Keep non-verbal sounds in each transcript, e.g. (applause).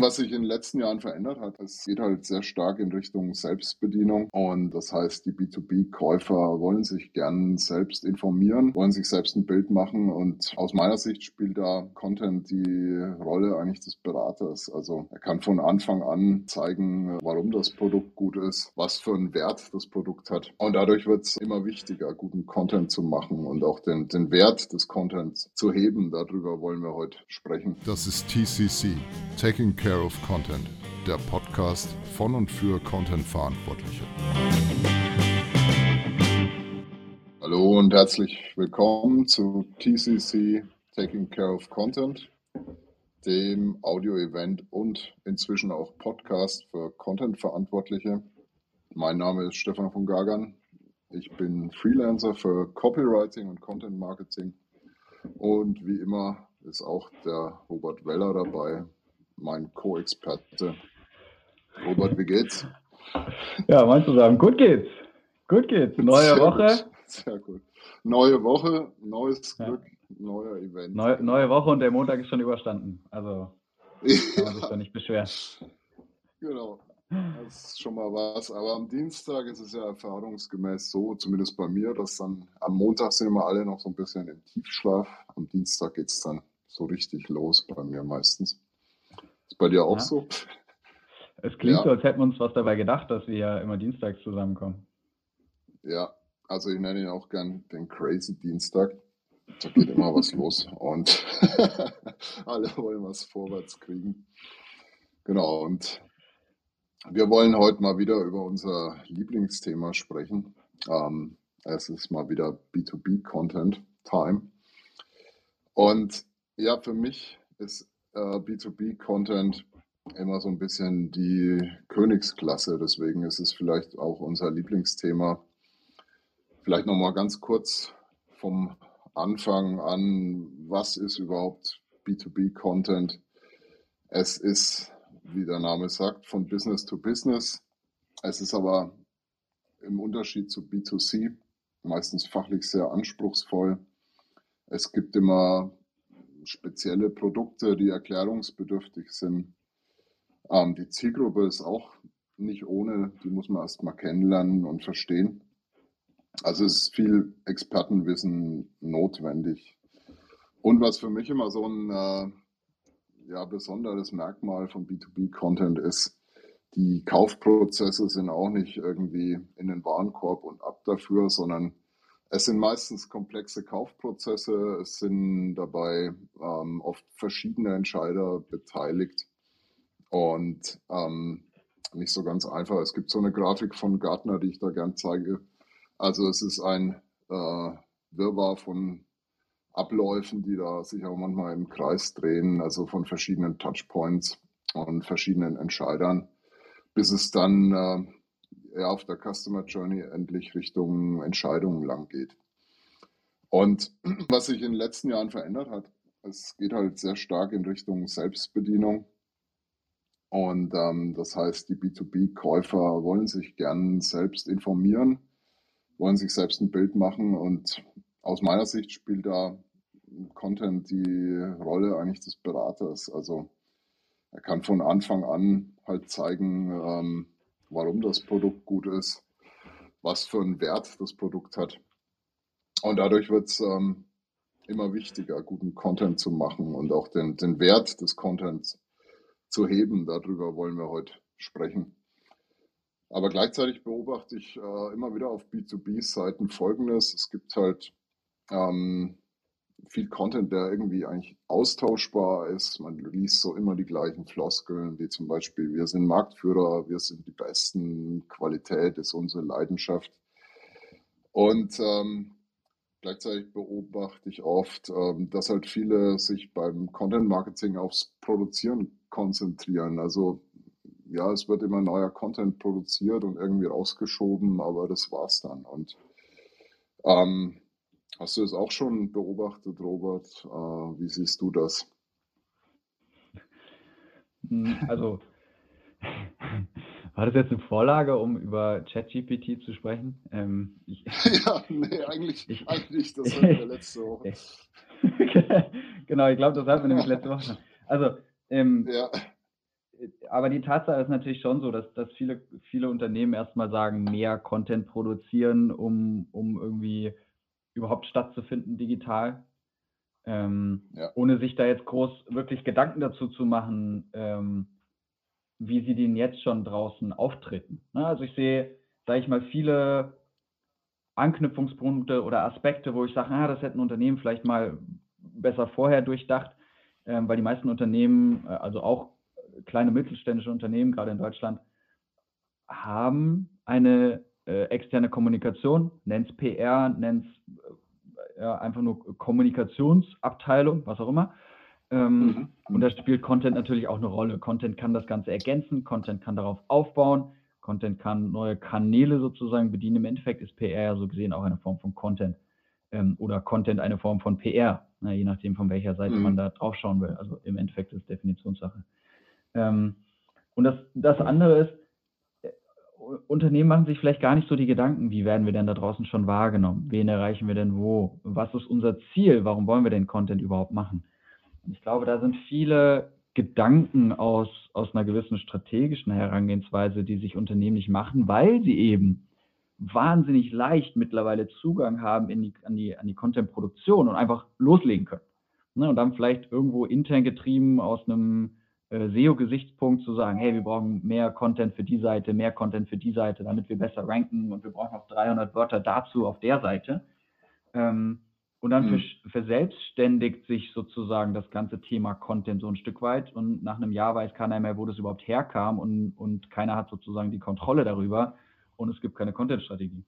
Was sich in den letzten Jahren verändert hat, es geht halt sehr stark in Richtung Selbstbedienung. Und das heißt, die B2B-Käufer wollen sich gern selbst informieren, wollen sich selbst ein Bild machen. Und aus meiner Sicht spielt da Content die Rolle eigentlich des Beraters. Also er kann von Anfang an zeigen, warum das Produkt gut ist, was für einen Wert das Produkt hat. Und dadurch wird es immer wichtiger, guten Content zu machen und auch den, den Wert des Contents zu heben. Darüber wollen wir heute sprechen. Das ist TCC, Taking Care of Content, der Podcast von und für Content-Verantwortliche. Hallo und herzlich willkommen zu TCC Taking Care of Content, dem Audio-Event und inzwischen auch Podcast für Content-Verantwortliche. Mein Name ist Stefan von Gagern. Ich bin Freelancer für Copywriting und Content Marketing. Und wie immer ist auch der Robert Weller dabei, mein Co-Experte. Robert, wie geht's? Ja, meinst du sagen, gut geht's. Gut geht's. Neue Sehr Woche. Gut. Sehr gut. Neue Woche, neues Glück, ja. neuer Event. Neue, neue Woche und der Montag ist schon überstanden. Also (laughs) kann man sich doch nicht beschweren. Genau. Das ist schon mal was. Aber am Dienstag ist es ja erfahrungsgemäß so, zumindest bei mir, dass dann am Montag sind immer alle noch so ein bisschen im Tiefschlaf. Am Dienstag geht es dann so richtig los bei mir meistens. Ist bei dir auch ja. so? Es klingt ja. so, als hätten wir uns was dabei gedacht, dass wir ja immer dienstags zusammenkommen. Ja, also ich nenne ihn auch gern den Crazy Dienstag. Da geht immer was (laughs) los und (laughs) alle wollen was vorwärts kriegen. Genau, und wir wollen heute mal wieder über unser Lieblingsthema sprechen. Ähm, es ist mal wieder B2B-Content Time. Und ja, für mich ist B2B-Content immer so ein bisschen die Königsklasse. Deswegen ist es vielleicht auch unser Lieblingsthema. Vielleicht nochmal ganz kurz vom Anfang an, was ist überhaupt B2B-Content? Es ist, wie der Name sagt, von Business to Business. Es ist aber im Unterschied zu B2C meistens fachlich sehr anspruchsvoll. Es gibt immer spezielle Produkte, die erklärungsbedürftig sind. Ähm, die Zielgruppe ist auch nicht ohne, die muss man erstmal kennenlernen und verstehen. Also es ist viel Expertenwissen notwendig. Und was für mich immer so ein äh, ja, besonderes Merkmal von B2B-Content ist, die Kaufprozesse sind auch nicht irgendwie in den Warenkorb und ab dafür, sondern es sind meistens komplexe Kaufprozesse, es sind dabei ähm, oft verschiedene Entscheider beteiligt und ähm, nicht so ganz einfach. Es gibt so eine Grafik von Gartner, die ich da gern zeige. Also es ist ein äh, Wirrwarr von Abläufen, die da sich auch manchmal im Kreis drehen, also von verschiedenen Touchpoints und verschiedenen Entscheidern, bis es dann äh, ja, auf der Customer Journey endlich Richtung Entscheidungen lang geht. Und (clears throat) was sich in den letzten Jahren verändert hat, es geht halt sehr stark in Richtung Selbstbedienung. Und ähm, das heißt, die B2B-Käufer wollen sich gern selbst informieren, wollen sich selbst ein Bild machen. Und aus meiner Sicht spielt da Content die Rolle eigentlich des Beraters. Also er kann von Anfang an halt zeigen, ähm, warum das Produkt gut ist, was für einen Wert das Produkt hat. Und dadurch wird es ähm, immer wichtiger, guten Content zu machen und auch den, den Wert des Contents zu heben. Darüber wollen wir heute sprechen. Aber gleichzeitig beobachte ich äh, immer wieder auf B2B-Seiten Folgendes. Es gibt halt ähm, viel Content, der irgendwie eigentlich austauschbar ist. Man liest so immer die gleichen Floskeln, wie zum Beispiel, wir sind Marktführer, wir sind die Besten, Qualität ist unsere Leidenschaft. Und ähm, gleichzeitig beobachte ich oft, ähm, dass halt viele sich beim Content Marketing aufs Produzieren konzentrieren. Also ja, es wird immer neuer Content produziert und irgendwie rausgeschoben, aber das war's dann. Und ähm, Hast du es auch schon beobachtet, Robert? Äh, wie siehst du das? Hm, also, (laughs) war das jetzt eine Vorlage, um über ChatGPT zu sprechen? Ähm, ich, (laughs) ja, nee, eigentlich, ich, eigentlich, das (laughs) hatten wir letzte Woche. genau, ich glaube, das hatten wir nämlich letzte Woche. Also, ähm, ja. aber die Tatsache ist natürlich schon so, dass, dass viele, viele Unternehmen erstmal sagen, mehr Content produzieren, um, um irgendwie überhaupt stattzufinden digital. Ähm, ja. Ohne sich da jetzt groß wirklich Gedanken dazu zu machen, ähm, wie sie den jetzt schon draußen auftreten. Ne? Also ich sehe, sage ich mal, viele Anknüpfungspunkte oder Aspekte, wo ich sage, ah, das hätte ein Unternehmen vielleicht mal besser vorher durchdacht, ähm, weil die meisten Unternehmen, äh, also auch kleine mittelständische Unternehmen, gerade in Deutschland, haben eine äh, externe Kommunikation, nennt es PR, nennt es äh, ja, einfach nur Kommunikationsabteilung, was auch immer. Ähm, mhm. Und da spielt Content natürlich auch eine Rolle. Content kann das Ganze ergänzen, Content kann darauf aufbauen, Content kann neue Kanäle sozusagen bedienen. Im Endeffekt ist PR ja so gesehen auch eine Form von Content ähm, oder Content eine Form von PR, na, je nachdem von welcher Seite mhm. man da drauf schauen will. Also im Endeffekt ist es Definitionssache. Ähm, und das, das andere ist, Unternehmen machen sich vielleicht gar nicht so die Gedanken, wie werden wir denn da draußen schon wahrgenommen? Wen erreichen wir denn wo? Was ist unser Ziel? Warum wollen wir den Content überhaupt machen? Ich glaube, da sind viele Gedanken aus, aus einer gewissen strategischen Herangehensweise, die sich Unternehmen nicht machen, weil sie eben wahnsinnig leicht mittlerweile Zugang haben in die, an die, an die Content-Produktion und einfach loslegen können. Ne? Und dann vielleicht irgendwo intern getrieben aus einem äh, SEO-Gesichtspunkt zu sagen, hey, wir brauchen mehr Content für die Seite, mehr Content für die Seite, damit wir besser ranken und wir brauchen noch 300 Wörter dazu auf der Seite. Ähm, und dann mhm. verselbstständigt sich sozusagen das ganze Thema Content so ein Stück weit und nach einem Jahr weiß keiner mehr, wo das überhaupt herkam und, und keiner hat sozusagen die Kontrolle darüber und es gibt keine Content-Strategie.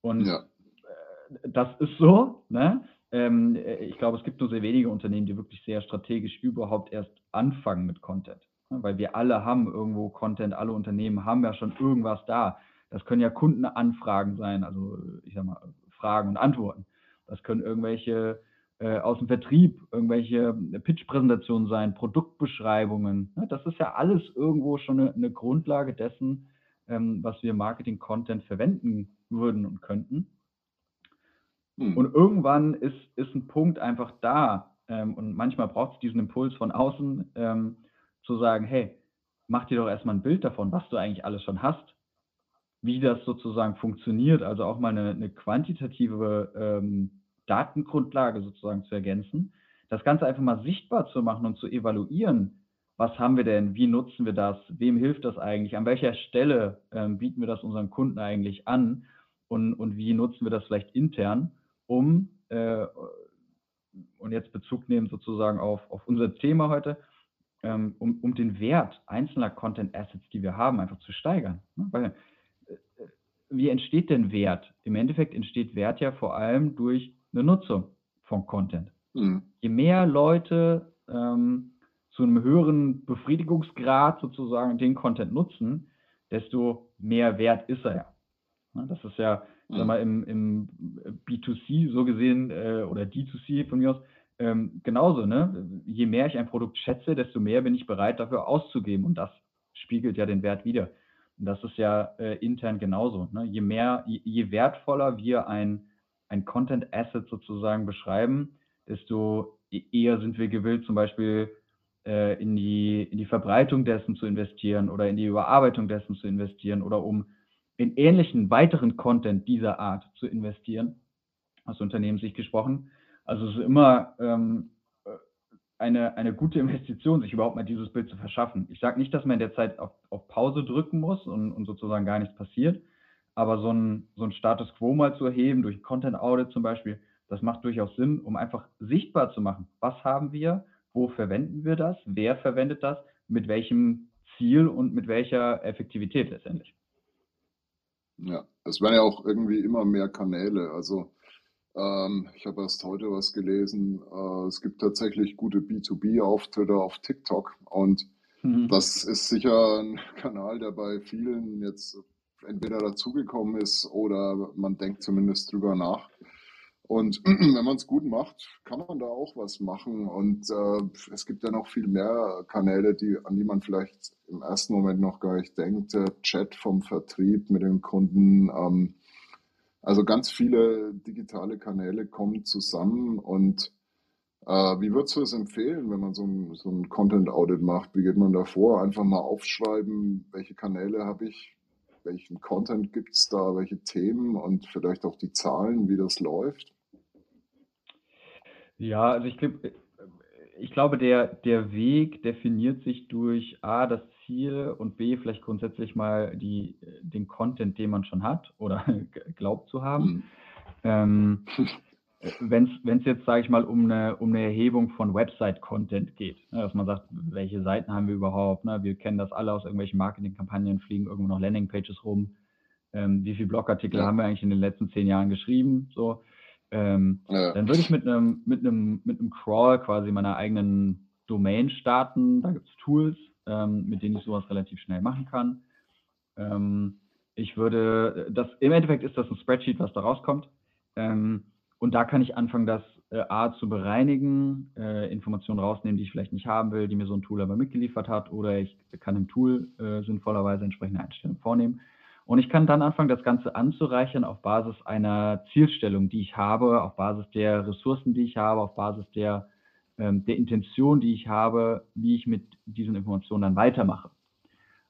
Und ja. Äh, das ist so. Ne? Ähm, ich glaube, es gibt nur sehr wenige Unternehmen, die wirklich sehr strategisch überhaupt erst anfangen mit Content. Ne? Weil wir alle haben irgendwo Content, alle Unternehmen haben ja schon irgendwas da. Das können ja Kundenanfragen sein, also ich sag mal, Fragen und Antworten. Das können irgendwelche äh, aus dem Vertrieb, irgendwelche Pitch-Präsentationen sein, Produktbeschreibungen. Ne? Das ist ja alles irgendwo schon eine, eine Grundlage dessen, ähm, was wir Marketing-Content verwenden würden und könnten. Hm. Und irgendwann ist, ist ein Punkt einfach da ähm, und manchmal braucht es diesen Impuls von außen, ähm, zu sagen, hey, mach dir doch erstmal ein Bild davon, was du eigentlich alles schon hast, wie das sozusagen funktioniert, also auch mal eine, eine quantitative ähm, Datengrundlage sozusagen zu ergänzen, das Ganze einfach mal sichtbar zu machen und zu evaluieren, was haben wir denn, wie nutzen wir das, wem hilft das eigentlich, an welcher Stelle ähm, bieten wir das unseren Kunden eigentlich an und, und wie nutzen wir das vielleicht intern, um, äh, und jetzt Bezug nehmen sozusagen auf, auf unser Thema heute, ähm, um, um den Wert einzelner Content Assets, die wir haben, einfach zu steigern. Ne? Weil, äh, wie entsteht denn Wert? Im Endeffekt entsteht Wert ja vor allem durch eine Nutzung von Content. Mhm. Je mehr Leute ähm, zu einem höheren Befriedigungsgrad sozusagen den Content nutzen, desto mehr wert ist er ja. Das ist ja, sag mhm. mal, im, im B2C so gesehen äh, oder D2C von mir aus ähm, genauso. Ne? Je mehr ich ein Produkt schätze, desto mehr bin ich bereit dafür auszugeben und das spiegelt ja den Wert wieder. Und das ist ja äh, intern genauso. Ne? Je mehr, je, je, wertvoller wir ein, ein Content Asset sozusagen beschreiben, desto e-, eher sind wir gewillt, zum Beispiel äh, in, die, in die Verbreitung dessen zu investieren oder in die Überarbeitung dessen zu investieren oder um in ähnlichen weiteren Content dieser Art zu investieren, aus Unternehmenssicht gesprochen. Also es ist immer ähm, äh, eine, eine gute Investition, sich überhaupt mal dieses Bild zu verschaffen. Ich sage nicht, dass man in der Zeit auf, auf Pause drücken muss und, und, sozusagen gar nichts passiert, aber so ein, so ein Status Quo mal zu erheben, durch Content Audit zum Beispiel, das macht durchaus Sinn, um einfach sichtbar zu machen, was haben wir, wo verwenden wir das, wer verwendet das, mit welchem Ziel und mit welcher Effektivität letztendlich. Ja, es werden ja auch irgendwie immer mehr Kanäle. Also ähm, ich habe erst heute was gelesen. Äh, es gibt tatsächlich gute B2B-Auftritte auf TikTok und mhm. das ist sicher ein Kanal, der bei vielen jetzt entweder dazugekommen ist oder man denkt zumindest drüber nach. Und (clears throat) wenn man es gut macht, kann man da auch was machen. Und äh, es gibt ja noch viel mehr Kanäle, die, an die man vielleicht im ersten Moment noch gar nicht denkt. Der Chat vom Vertrieb mit den Kunden. Ähm, also ganz viele digitale Kanäle kommen zusammen und Äh, wie würdest du es empfehlen, wenn man so ein, so ein Content-Audit macht? Wie geht man da vor? Einfach mal aufschreiben, welche Kanäle habe ich, welchen Content gibt es da, welche Themen und vielleicht auch die Zahlen, wie das läuft? Ja, also ich, glaub, ich glaube, der, der Weg definiert sich durch A, das Ziel und B, vielleicht grundsätzlich mal die, den Content, den man schon hat oder (laughs) glaubt zu haben. Mhm. Ähm, (laughs) wenn es jetzt, sage ich mal, um eine, um eine Erhebung von Website-Content geht, ne, dass man sagt, welche Seiten haben wir überhaupt, ne, wir kennen das alle aus irgendwelchen Marketingkampagnen, fliegen irgendwo noch Landingpages rum, ähm, wie viele Blogartikel ja. haben wir eigentlich in den letzten zehn Jahren geschrieben, so, ähm, ja. dann würde ich mit einem mit einem mit einem Crawl quasi meiner eigenen Domain starten, da gibt es Tools, ähm, mit denen ich sowas relativ schnell machen kann. Ähm, ich würde, das, im Endeffekt ist das ein Spreadsheet, was da rauskommt, ähm, und da kann ich anfangen, das äh, A zu bereinigen, äh, Informationen rausnehmen, die ich vielleicht nicht haben will, die mir so ein Tool aber mitgeliefert hat, oder ich kann im Tool äh, sinnvollerweise entsprechende Einstellungen vornehmen. Und ich kann dann anfangen, das Ganze anzureichern auf Basis einer Zielstellung, die ich habe, auf Basis der Ressourcen, die ich habe, auf Basis der, ähm, der Intention, die ich habe, wie ich mit diesen Informationen dann weitermache.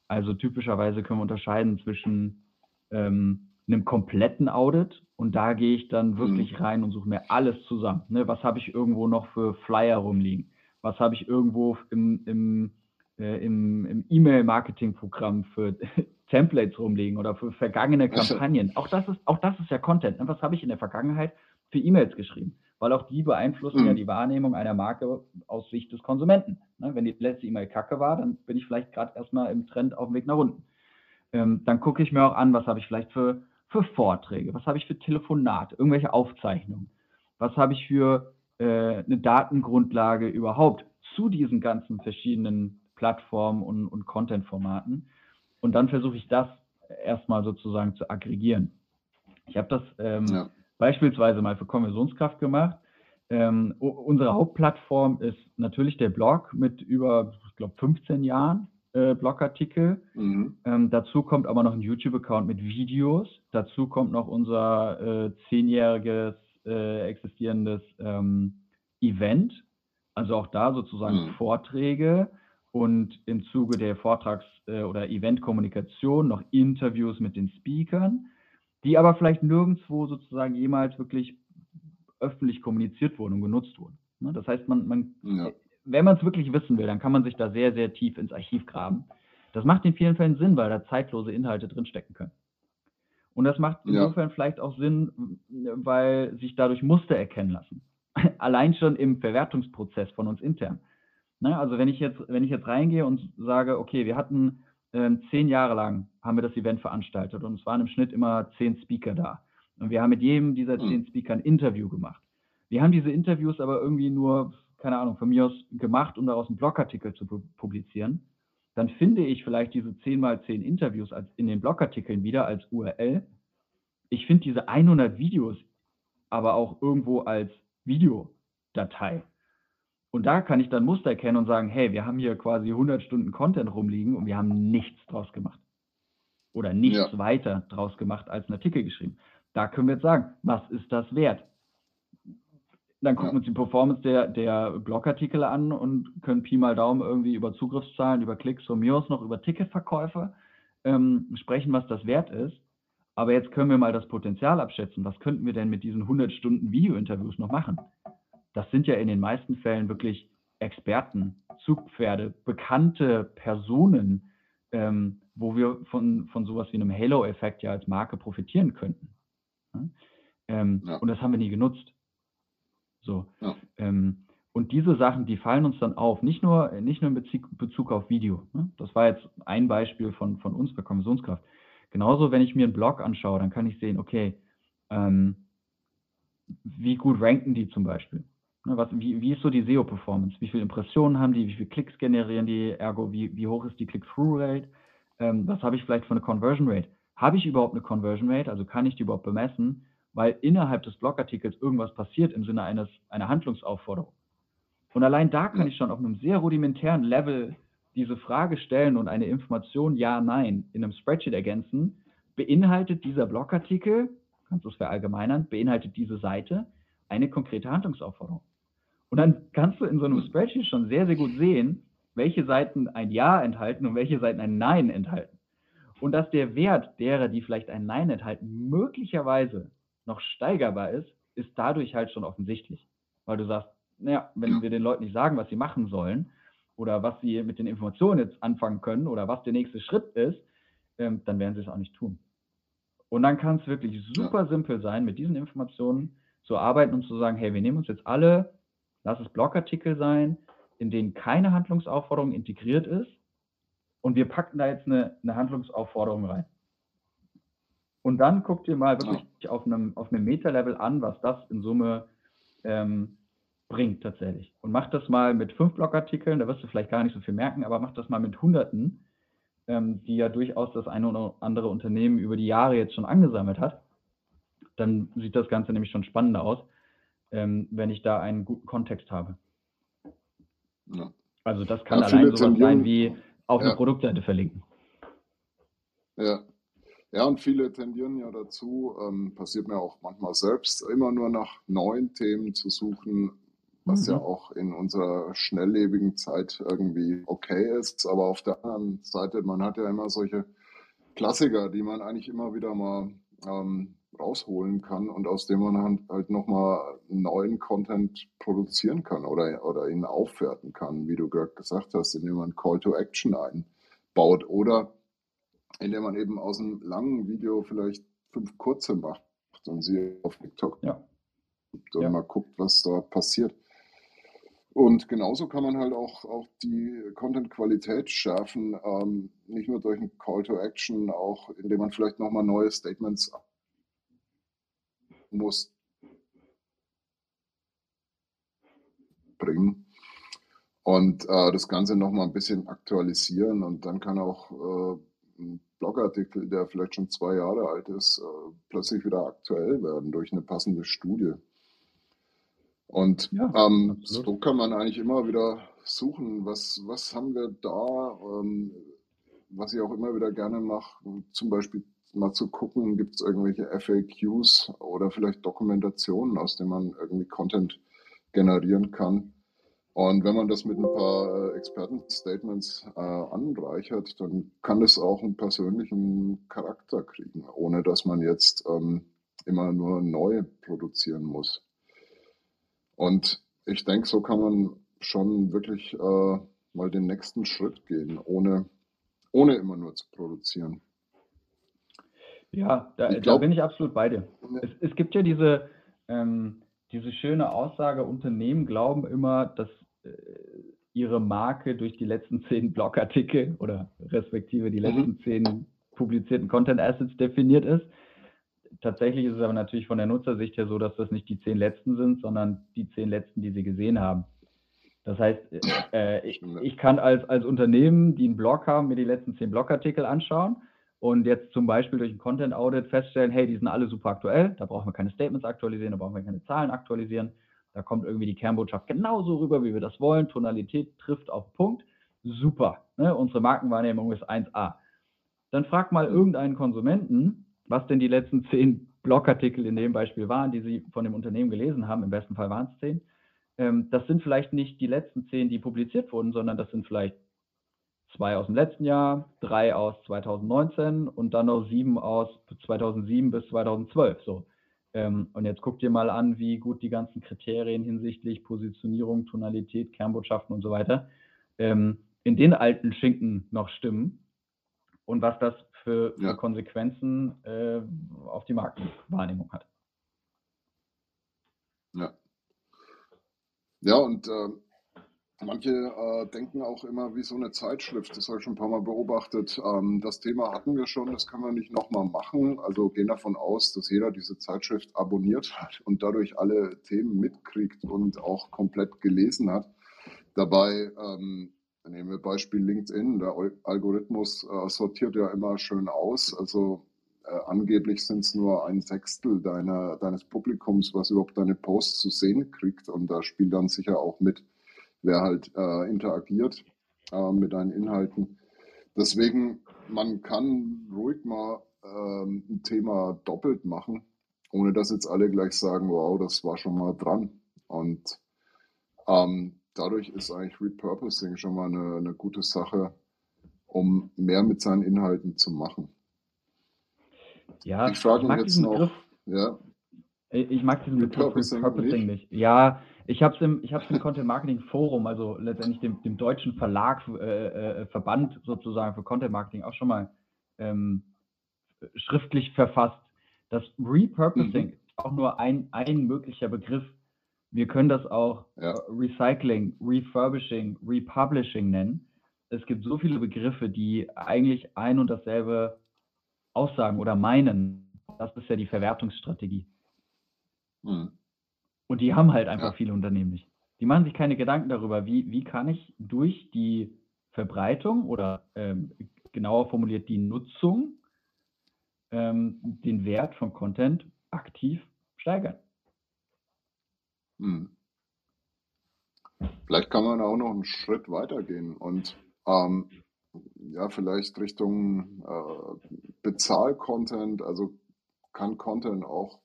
Also typischerweise können wir unterscheiden zwischen ähm, einem kompletten Audit und da gehe ich dann wirklich mhm. rein und suche mir alles zusammen. Ne? Was habe ich irgendwo noch für Flyer rumliegen? Was habe ich irgendwo im, im, äh, im, im E-Mail-Marketing-Programm für (laughs) Templates rumliegen oder für vergangene Kampagnen? Auch das ist, auch das ist ja Content. Ne? Was habe ich in der Vergangenheit für E-Mails geschrieben? Weil auch die beeinflussen mhm. ja die Wahrnehmung einer Marke aus Sicht des Konsumenten. Ne? Wenn die letzte E-Mail kacke war, dann bin ich vielleicht gerade erstmal im Trend auf dem Weg nach unten. Ähm, dann gucke ich mir auch an, was habe ich vielleicht für für Vorträge? Was habe ich für Telefonate? Irgendwelche Aufzeichnungen? Was habe ich für äh, eine Datengrundlage überhaupt zu diesen ganzen verschiedenen Plattformen und, und Content-Formaten? Und dann versuche ich das erstmal sozusagen zu aggregieren. Ich habe das ähm, ja. beispielsweise mal für Konversionskraft gemacht. Ähm, unsere Hauptplattform ist natürlich der Blog mit über, ich glaube, 15 Jahren äh, Blogartikel. Mhm. Ähm, dazu kommt aber noch ein YouTube-Account mit Videos. Dazu kommt noch unser äh, zehnjähriges äh, existierendes ähm, Event. Also auch da sozusagen mhm. Vorträge und im Zuge der Vortrags- äh, oder Eventkommunikation noch Interviews mit den Speakern, die aber vielleicht nirgendwo sozusagen jemals wirklich öffentlich kommuniziert wurden und genutzt wurden. Ne? Das heißt, man, man ja wenn man es wirklich wissen will, dann kann man sich da sehr, sehr tief ins Archiv graben. Das macht in vielen Fällen Sinn, weil da zeitlose Inhalte drinstecken können. Und das macht insofern ja. vielleicht auch Sinn, weil sich dadurch Muster erkennen lassen. (laughs) Allein schon im Verwertungsprozess von uns intern. Ne? Also wenn ich jetzt, wenn ich jetzt reingehe und sage, okay, wir hatten äh, zehn Jahre lang haben wir das Event veranstaltet und es waren im Schnitt immer zehn Speaker da. Und wir haben mit jedem dieser hm. zehn Speaker ein Interview gemacht. Wir haben diese Interviews aber irgendwie nur keine Ahnung, von mir aus gemacht, um daraus einen Blogartikel zu publizieren, dann finde ich vielleicht diese 10 mal 10 Interviews als in den Blogartikeln wieder als URL. Ich finde diese 100 Videos aber auch irgendwo als Videodatei. Und da kann ich dann Muster erkennen und sagen, hey, wir haben hier quasi 100 Stunden Content rumliegen und wir haben nichts draus gemacht. Oder nichts ja. weiter draus gemacht als einen Artikel geschrieben. Da können wir jetzt sagen, was ist das wert? Dann gucken wir uns die Performance der, der Blogartikel an und können Pi mal Daumen irgendwie über Zugriffszahlen, über Klicks von mir aus noch über Ticketverkäufe ähm, sprechen, was das wert ist. Aber jetzt können wir mal das Potenzial abschätzen. Was könnten wir denn mit diesen 100 Stunden Video-Interviews noch machen? Das sind ja in den meisten Fällen wirklich Experten, Zugpferde, bekannte Personen, ähm, wo wir von, von sowas wie einem Halo-Effekt ja als Marke profitieren könnten. Ähm, ja. Und das haben wir nie genutzt. So. Ja. Ähm, und diese Sachen, die fallen uns dann auf, nicht nur, nicht nur in Bezug, Bezug auf Video. Ne? Das war jetzt ein Beispiel von, von uns bei Konversionskraft. Genauso, wenn ich mir einen Blog anschaue, dann kann ich sehen, okay, ähm, wie gut ranken die zum Beispiel? Ne, was, wie, wie ist so die SEO-Performance? Wie viele Impressionen haben die? Wie viele Klicks generieren die? Ergo, wie, wie hoch ist die Click-Through-Rate? Ähm, was habe ich vielleicht für eine Conversion Rate? Habe ich überhaupt eine Conversion Rate? Also kann ich die überhaupt bemessen? weil innerhalb des Blogartikels irgendwas passiert im Sinne eines, einer Handlungsaufforderung. Und allein da kann ich schon auf einem sehr rudimentären Level diese Frage stellen und eine Information Ja, Nein in einem Spreadsheet ergänzen. Beinhaltet dieser Blogartikel, kannst du es verallgemeinern, beinhaltet diese Seite eine konkrete Handlungsaufforderung? Und dann kannst du in so einem Spreadsheet schon sehr, sehr gut sehen, welche Seiten ein Ja enthalten und welche Seiten ein Nein enthalten. Und dass der Wert derer, die vielleicht ein Nein enthalten, möglicherweise noch steigerbar ist, ist dadurch halt schon offensichtlich. Weil du sagst, naja, wenn wir den Leuten nicht sagen, was sie machen sollen oder was sie mit den Informationen jetzt anfangen können oder was der nächste Schritt ist, ähm, dann werden sie es auch nicht tun. Und dann kann es wirklich super simpel sein, mit diesen Informationen zu arbeiten und zu sagen, hey, wir nehmen uns jetzt alle, lass es Blogartikel sein, in denen keine Handlungsaufforderung integriert ist und wir packen da jetzt eine, eine Handlungsaufforderung rein. Und dann guckt ihr mal wirklich ja. auf einem, auf einem Meta-Level an, was das in Summe ähm, bringt tatsächlich. Und macht das mal mit fünf Blogartikeln, da wirst du vielleicht gar nicht so viel merken, aber macht das mal mit Hunderten ähm, die ja durchaus das eine oder andere Unternehmen über die Jahre jetzt schon angesammelt hat, dann sieht das Ganze nämlich schon spannender aus, ähm, wenn ich da einen guten Kontext habe. Ja. Also das kann ja, allein sowas sein wie auf ja. eine Produktseite verlinken. Ja. Ja, und viele tendieren ja dazu, ähm, passiert mir auch manchmal selbst, immer nur nach neuen Themen zu suchen, was mhm. ja auch in unserer schnelllebigen Zeit irgendwie okay ist. Aber auf der anderen Seite, man hat ja immer solche Klassiker, die man eigentlich immer wieder mal ähm, rausholen kann und aus dem man halt nochmal neuen Content produzieren kann oder, oder ihn aufwerten kann, wie du gerade gesagt hast, indem man Call to Action einbaut oder indem man eben aus einem langen Video vielleicht fünf kurze macht und sie auf TikTok ja. und ja. mal guckt, was da passiert. Und genauso kann man halt auch, auch die Content-Qualität schärfen, ähm, nicht nur durch ein Call to Action, auch indem man vielleicht nochmal neue Statements muss bringen und äh, das Ganze nochmal ein bisschen aktualisieren und dann kann auch äh, ein Blogartikel, der vielleicht schon zwei Jahre alt ist, äh, plötzlich wieder aktuell werden durch eine passende Studie. Und ja, ähm, so kann man eigentlich immer wieder suchen, was, was haben wir da, ähm, was ich auch immer wieder gerne mache, zum Beispiel mal zu gucken, gibt es irgendwelche FAQs oder vielleicht Dokumentationen, aus denen man irgendwie Content generieren kann. Und wenn man das mit ein paar äh, Expertenstatements äh, anreichert, dann kann es auch einen persönlichen Charakter kriegen, ohne dass man jetzt ähm, immer nur neu produzieren muss. Und ich denke, so kann man schon wirklich äh, mal den nächsten Schritt gehen, ohne, ohne immer nur zu produzieren. Ja, da, glaub, da bin ich absolut bei dir. Es, es gibt ja diese, ähm, diese schöne Aussage, Unternehmen glauben immer, dass äh, ihre Marke durch die letzten zehn Blogartikel oder respektive die mhm. letzten zehn publizierten Content Assets definiert ist. Tatsächlich ist es aber natürlich von der Nutzersicht her so, dass das nicht die zehn letzten sind, sondern die zehn letzten, die sie gesehen haben. Das heißt, äh, ich, ich, kann als, als Unternehmen, die einen Blog haben, mir die letzten zehn Blogartikel anschauen und jetzt zum Beispiel durch ein Content Audit feststellen, hey, die sind alle super aktuell, da brauchen wir keine Statements aktualisieren, da brauchen wir keine Zahlen aktualisieren. Da kommt irgendwie die Kernbotschaft genauso rüber, wie wir das wollen. Tonalität trifft auf Punkt. Super. Ne? Unsere Markenwahrnehmung ist 1A. Dann frag mal irgendeinen Konsumenten, was denn die letzten (laughs) zehn Blogartikel in dem Beispiel waren, die Sie von dem Unternehmen gelesen haben. Im besten Fall waren es zehn. Ähm, das sind vielleicht nicht die letzten zehn, die publiziert wurden, sondern das sind vielleicht zwei aus dem letzten Jahr, drei aus 2019 und dann noch sieben aus 2007 bis 2012. So. Ähm, und jetzt guck dir mal an, wie gut die ganzen Kriterien hinsichtlich Positionierung, Tonalität, Kernbotschaften und so weiter ähm, in den alten Schinken noch stimmen und was das für, für ja. Konsequenzen äh, auf die Markenwahrnehmung hat. Ja. Ja, und äh, manche äh, denken auch immer wie so eine Zeitschrift, das habe ich schon ein paar Mal beobachtet. Ähm, das Thema hatten wir schon, das können wir nicht nochmal machen. Also gehen davon aus, dass jeder diese Zeitschrift abonniert hat und dadurch alle Themen mitkriegt und auch komplett gelesen hat. Dabei ähm, Nehmen wir Beispiel LinkedIn. Der Algorithmus äh, sortiert ja immer schön aus. Also äh, angeblich sind es nur ein Sechstel deiner, deines Publikums, was überhaupt deine Posts zu sehen kriegt. Und da spielt dann sicher auch mit, wer halt äh, interagiert äh, mit deinen Inhalten. Deswegen, man kann ruhig mal ähm, ein Thema doppelt machen, ohne dass jetzt alle gleich sagen, wow, das war schon mal dran. Und Ähm, dadurch ist eigentlich Repurposing schon mal eine, eine gute Sache, um mehr mit seinen Inhalten zu machen. Ja, ich frage mich jetzt noch, Begriff, ja. Ich mag diesen Begriff Repurposing, Repurposing nicht. Ja, ich habe es im, im Content Marketing Forum, also letztendlich dem, dem deutschen Verlag, äh, äh, Verband sozusagen für Content Marketing auch schon mal ähm, schriftlich verfasst. Das Repurposing mhm. ist auch nur ein, ein möglicher Begriff. Wir können das auch ja. Recycling, Refurbishing, Republishing nennen. Es gibt so viele Begriffe, die eigentlich ein und dasselbe aussagen oder meinen. Das ist ja die Verwertungsstrategie. Mhm. Und die haben halt einfach ja. viele Unternehmen nicht. Die machen sich keine Gedanken darüber, wie, wie kann ich durch die Verbreitung oder ähm, genauer formuliert die Nutzung ähm, den Wert von Content aktiv steigern. Hm. Vielleicht kann man auch noch einen Schritt weiter gehen und ähm, ja, vielleicht Richtung äh, Bezahl-Content, also kann Content auch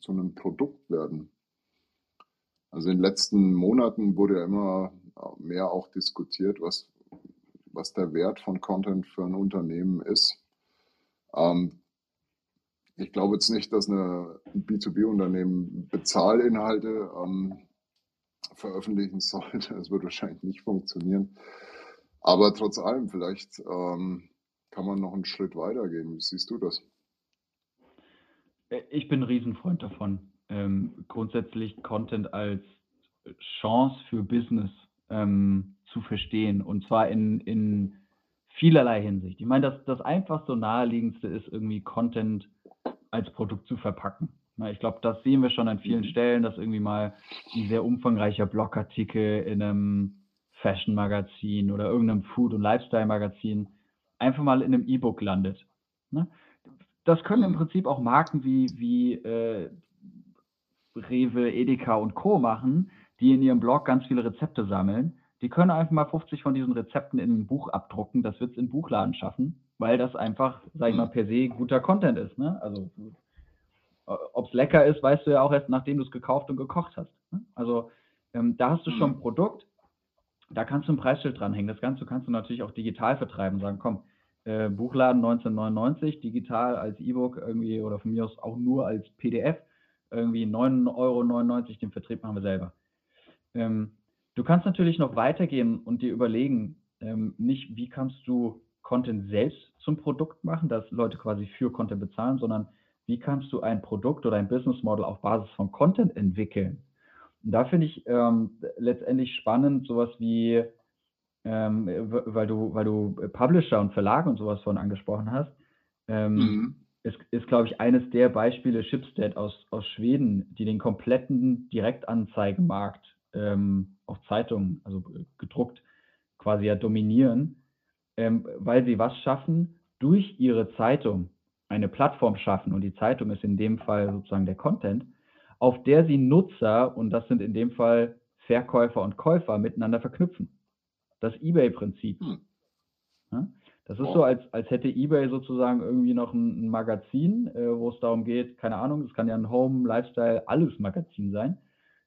zu einem Produkt werden. Also in den letzten Monaten wurde ja immer mehr auch diskutiert, was, was der Wert von Content für ein Unternehmen ist. Ähm, ich glaube jetzt nicht, dass ein B2B-Unternehmen Bezahlinhalte ähm, veröffentlichen sollte. (laughs) Das wird wahrscheinlich nicht funktionieren. Aber trotz allem, vielleicht ähm, kann man noch einen Schritt weiter gehen. Wie siehst du das? Ich bin ein Riesenfreund davon, ähm, grundsätzlich Content als Chance für Business ähm, zu verstehen. Und zwar in, in vielerlei Hinsicht. Ich meine, das, das einfachste und naheliegendste ist irgendwie Content als Produkt zu verpacken. Ich glaube, das sehen wir schon an vielen mhm. Stellen, dass irgendwie mal ein sehr umfangreicher Blogartikel in einem Fashion-Magazin oder irgendeinem Food- und Lifestyle-Magazin einfach mal in einem E-Book landet. Ne? Das können im mhm. Prinzip auch Marken wie, wie äh, Rewe, Edeka und Co. machen, die in ihrem Blog ganz viele Rezepte sammeln. Die können einfach mal 50 von diesen Rezepten in ein Buch abdrucken. Das wird es in Buchladen schaffen weil das einfach, sag ich mal, per se guter Content ist. Ne? Also ob es lecker ist, weißt du ja auch erst, nachdem du es gekauft und gekocht hast. Ne? Also ähm, da hast du schon ein mhm. Produkt, da kannst du ein Preisschild dranhängen. Das Ganze kannst du natürlich auch digital vertreiben und sagen, komm, äh, Buchladen 1999, digital als E-Book irgendwie oder von mir aus auch nur als PDF, irgendwie 9,99 Euro, den Vertrieb machen wir selber. Ähm, du kannst natürlich noch weitergehen und dir überlegen, ähm, nicht, wie kannst du Content selbst zum Produkt machen, dass Leute quasi für Content bezahlen, sondern wie kannst du ein Produkt oder ein Business Model auf Basis von Content entwickeln? Und da finde ich ähm, letztendlich spannend, sowas wie, ähm, weil du, weil du Publisher und Verlage und sowas von angesprochen hast, ähm, mhm. Ist, ist glaube ich, eines der Beispiele Shipstead aus, aus Schweden, die den kompletten Direktanzeigenmarkt ähm, auf Zeitungen, also gedruckt, quasi ja dominieren ähm, weil sie was schaffen, durch ihre Zeitung eine Plattform schaffen und die Zeitung ist in dem Fall sozusagen der Content, auf der sie Nutzer, und das sind in dem Fall Verkäufer und Käufer, miteinander verknüpfen. Das eBay-Prinzip. Hm. Ja? Das ist oh. so, als, als hätte eBay sozusagen irgendwie noch ein, ein Magazin, äh, wo es darum geht, keine Ahnung, es kann ja ein Home, Lifestyle, alles Magazin sein.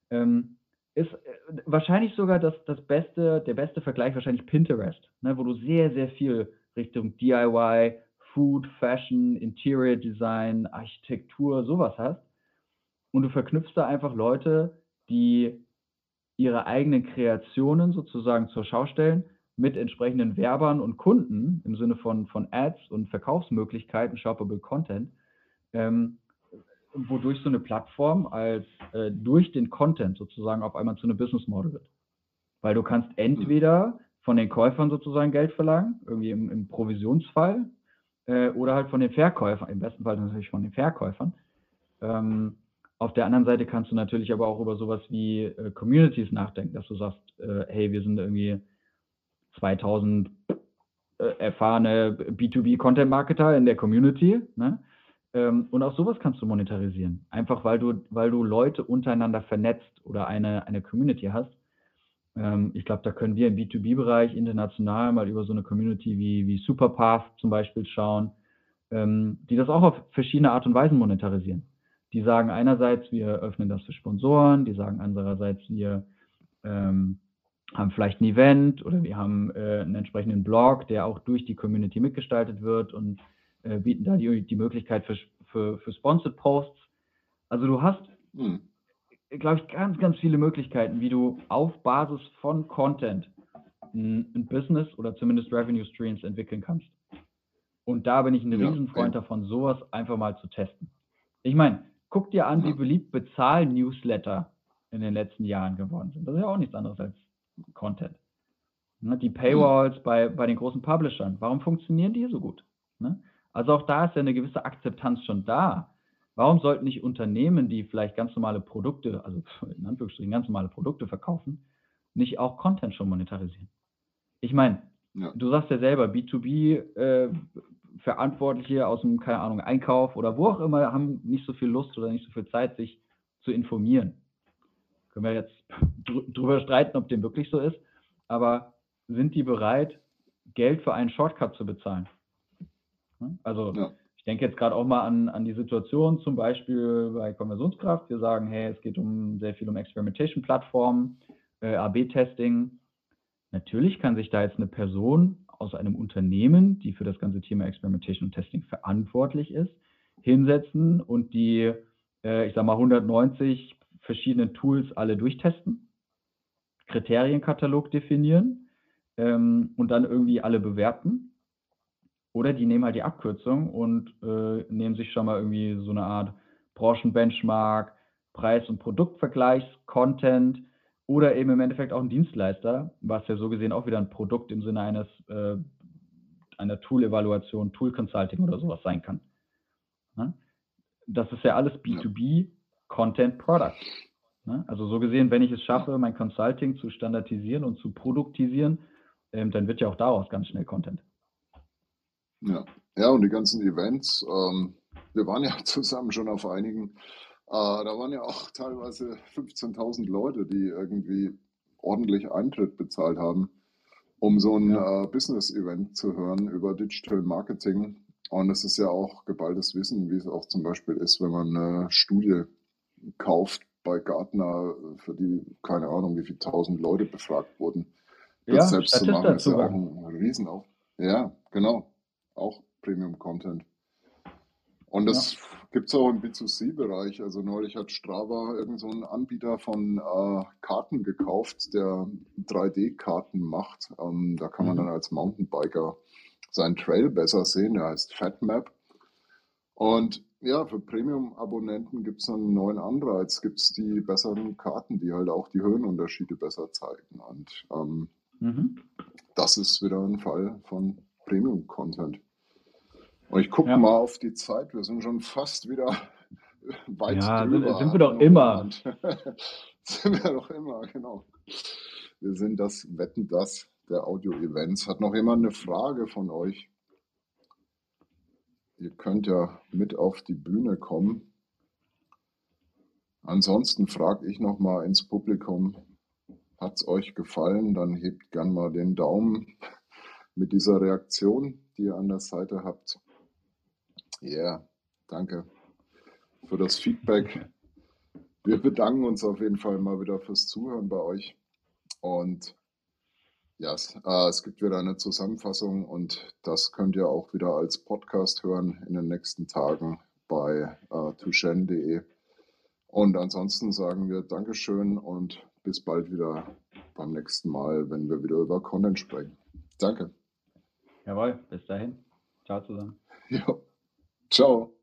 Ähm, ist äh, wahrscheinlich sogar das, das beste, der beste Vergleich wahrscheinlich Pinterest, ne, wo du sehr, sehr viel Richtung DIY, Food, Fashion, Interior Design, Architektur, sowas hast. Und du verknüpfst da einfach Leute, die ihre eigenen Kreationen sozusagen zur Schau stellen mit entsprechenden Werbern und Kunden im Sinne von, von Ads und Verkaufsmöglichkeiten, Shoppable Content. Ähm, wodurch so eine Plattform als äh, durch den Content sozusagen auf einmal zu einem Business Model wird. Weil du kannst entweder von den Käufern sozusagen Geld verlangen, irgendwie im, im Provisionsfall, äh, oder halt von den Verkäufern, im besten Fall natürlich von den Verkäufern. Ähm, auf der anderen Seite kannst du natürlich aber auch über sowas wie äh, Communities nachdenken, dass du sagst, äh, hey, wir sind irgendwie 2000 äh, erfahrene B2B-Content-Marketer in der Community, ne? Ähm, und auch sowas kannst du monetarisieren. Einfach weil du, weil du Leute untereinander vernetzt oder eine, eine Community hast. Ähm, ich glaube, da können wir im B2B-Bereich international mal über so eine Community wie, wie Superpath zum Beispiel schauen, ähm, die das auch auf verschiedene Art und Weisen monetarisieren. Die sagen einerseits, wir öffnen das für Sponsoren, die sagen andererseits, wir ähm, haben vielleicht ein Event oder wir haben äh, einen entsprechenden Blog, der auch durch die Community mitgestaltet wird und äh, bieten da die, die Möglichkeit für, für, für Sponsored Posts. Also du hast, hm. glaube ich, ganz, ganz viele Möglichkeiten, wie du auf Basis von Content ein, ein Business oder zumindest Revenue Streams entwickeln kannst. Und da bin ich ein ja, Riesenfreund ja. davon, sowas einfach mal zu testen. Ich meine, guck dir an, ja. wie beliebt Bezahl-Newsletter in den letzten Jahren geworden sind. Das ist ja auch nichts anderes als Content. Ne, die Paywalls mhm. bei, bei den großen Publishern, warum funktionieren die so gut? Ne? Also auch da ist ja eine gewisse Akzeptanz schon da. Warum sollten nicht Unternehmen, die vielleicht ganz normale Produkte, also (laughs) in Anführungsstrichen ganz normale Produkte verkaufen, nicht auch Content schon monetarisieren? Ich meine, ja. du sagst ja selber, B2B äh, Verantwortliche aus dem, keine Ahnung, Einkauf oder wo auch immer haben nicht so viel Lust oder nicht so viel Zeit, sich zu informieren. Können wir jetzt (laughs) drüber streiten, ob dem wirklich so ist, aber sind die bereit, Geld für einen Shortcut zu bezahlen? Hm? Also ja. ich denke jetzt gerade auch mal an, an die Situation zum Beispiel bei Konversionskraft. Wir sagen, hey, es geht um sehr viel um Experimentation-Plattformen, äh, AB-Testing. Natürlich kann sich da jetzt eine Person aus einem Unternehmen, die für das ganze Thema Experimentation und Testing verantwortlich ist, hinsetzen und die, äh, ich sag mal, 190 verschiedenen Tools alle durchtesten, Kriterienkatalog definieren ähm, und dann irgendwie alle bewerten. Oder die nehmen halt die Abkürzung und äh, nehmen sich schon mal irgendwie so eine Art Branchenbenchmark, Preis- und Produktvergleichs-Content oder eben im Endeffekt auch ein Dienstleister, was ja so gesehen auch wieder ein Produkt im Sinne eines äh, einer Tool-Evaluation, Tool-Consulting oder sowas sein kann. Ne? Das ist ja alles B2B Content Product. Ne? Also so gesehen, wenn ich es schaffe, mein Consulting zu standardisieren und zu produktisieren, ähm, dann wird ja auch daraus ganz schnell Content. Ja, ja und die ganzen Events, ähm, wir waren ja (laughs) zusammen schon auf einigen äh, da waren ja auch teilweise 15.000 Leute, die irgendwie ordentlich Eintritt bezahlt haben, um so ein ja. äh, Business-Event zu hören über Digital Marketing. Und es ist ja auch geballtes Wissen, wie es auch zum Beispiel ist, wenn man eine Studie kauft bei Gartner, für die keine Ahnung, wie viele tausend Leute befragt wurden. Das ja, selbst zu machen, ist ja auch ein Riesenauf. Ja, genau. Auch Premium Content. Und das ja. gibt es auch im B2C-Bereich. Also neulich hat Strava irgend so einen Anbieter von äh, Karten gekauft, der 3D-Karten macht. Ähm, da kann man mhm. dann als Mountainbiker seinen Trail besser sehen. Der heißt FatMap. Und ja, für Premium-Abonnenten gibt es einen neuen Anreiz. Gibt es die besseren Karten, die halt auch die Höhenunterschiede besser zeigen. Und ähm, mhm. das ist wieder ein Fall von Premium-Content. Und ich gucke ja. mal auf die Zeit. Wir sind schon fast wieder (laughs) weit ja, drüber. Sind wir doch immer. (laughs) sind wir doch immer, genau. Wir sind das Wetten, das der Audio-Events. Hat noch jemand eine Frage von euch? Ihr könnt ja mit auf die Bühne kommen. Ansonsten frage ich noch mal ins Publikum, hat es euch gefallen? Dann hebt gern mal den Daumen mit dieser Reaktion, die ihr an der Seite habt. Ja, danke für das Feedback. Wir bedanken uns auf jeden Fall mal wieder fürs Zuhören bei euch. Und ja, es, äh, es gibt wieder eine Zusammenfassung und das könnt ihr auch wieder als Podcast hören in den nächsten Tagen bei äh, tushen.de. Und ansonsten sagen wir Dankeschön und bis bald wieder beim nächsten Mal, wenn wir wieder über Content sprechen. Danke. Jawohl, bis dahin. Ciao zusammen. (laughs) Ja. Ciao.